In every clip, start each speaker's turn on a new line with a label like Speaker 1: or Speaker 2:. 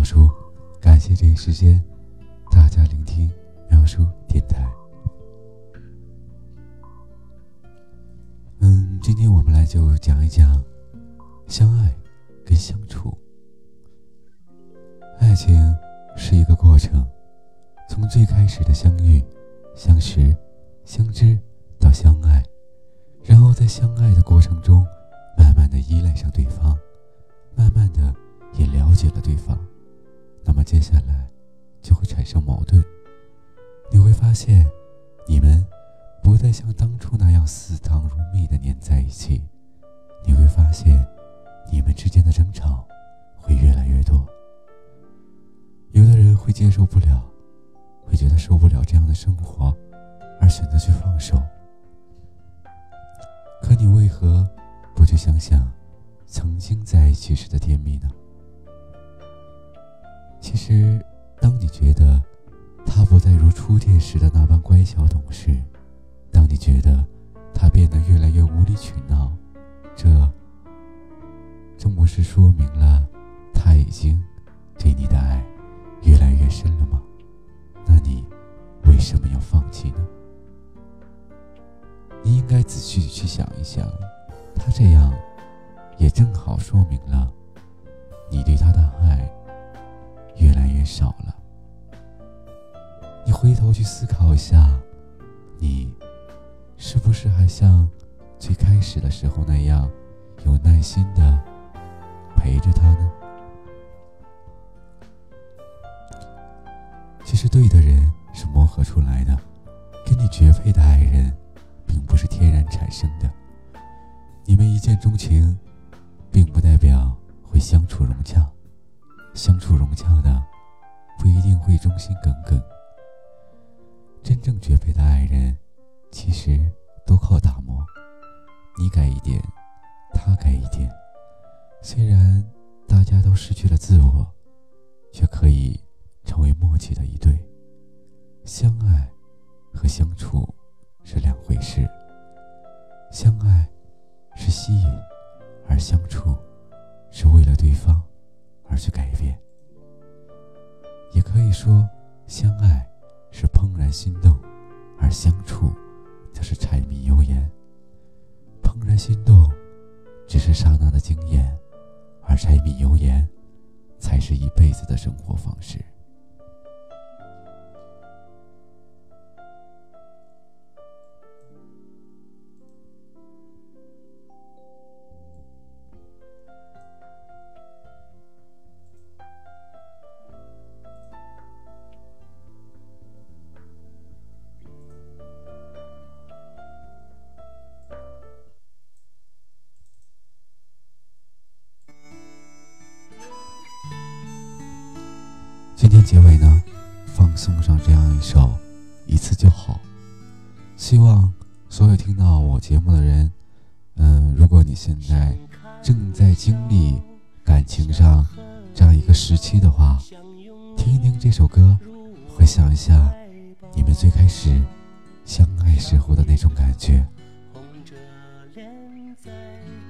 Speaker 1: 苗叔，感谢这一时间大家聆听苗叔电台。嗯，今天我们来就讲一讲相爱跟相处。爱情是一个过程，从最开始的相遇、相识、相知到相爱，然后在相爱的过程中，慢慢的依赖上对方，慢慢的也了解了对方，接下来就会产生矛盾。你会发现，你们不再像当初那样似糖如蜜的粘在一起，你会发现，你们之间的争吵会越来越多。有的人会接受不了，会觉得受不了这样的生活，而选择去放手。可你为何不去想想曾经在一起时的甜蜜呢？其实，当你觉得他不再如初见时的那般乖巧懂事，当你觉得他变得越来越无理取闹，这，这不是说明了他已经对你的爱？越来越深了吗？那你为什么要放弃呢？你应该仔细去想一想，他这样也正好说明了你对他的爱越来越少了。你回头去思考一下，你是不是还像最开始的时候那样有耐心的陪着他呢？其实，对的人是磨合出来的，跟你绝配的爱人，并不是天然产生的。你们一见钟情，并不代表会相处融洽，相处融洽的，不一定会忠心耿耿。真正绝配的爱人，其实都靠打磨，你改一点，他改一点，虽然大家都失去了自我，却可以。成为默契的一对，相爱和相处是两回事。相爱是吸引，而相处是为了对方而去改变。也可以说，相爱是怦然心动，而相处则是柴米油盐。怦然心动只是刹那的经验，而柴米油盐才是一辈子的生活方式。今天结尾呢，放送上这样一首《一次就好》，希望所有听到我节目的人，嗯，如果你现在正在经历感情上这样一个时期的话，听一听这首歌，回想一下你们最开始相爱时候的那种感觉。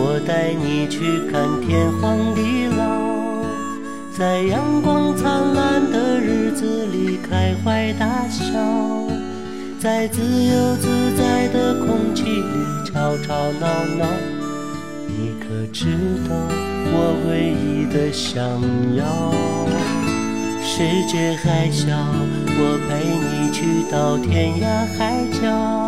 Speaker 2: 我带你去看天荒地老，在阳光灿烂的日子里开怀大笑，在自由自在的空气里吵吵闹闹。你可知道我唯一的想要？世界还小，我陪你去到天涯海角。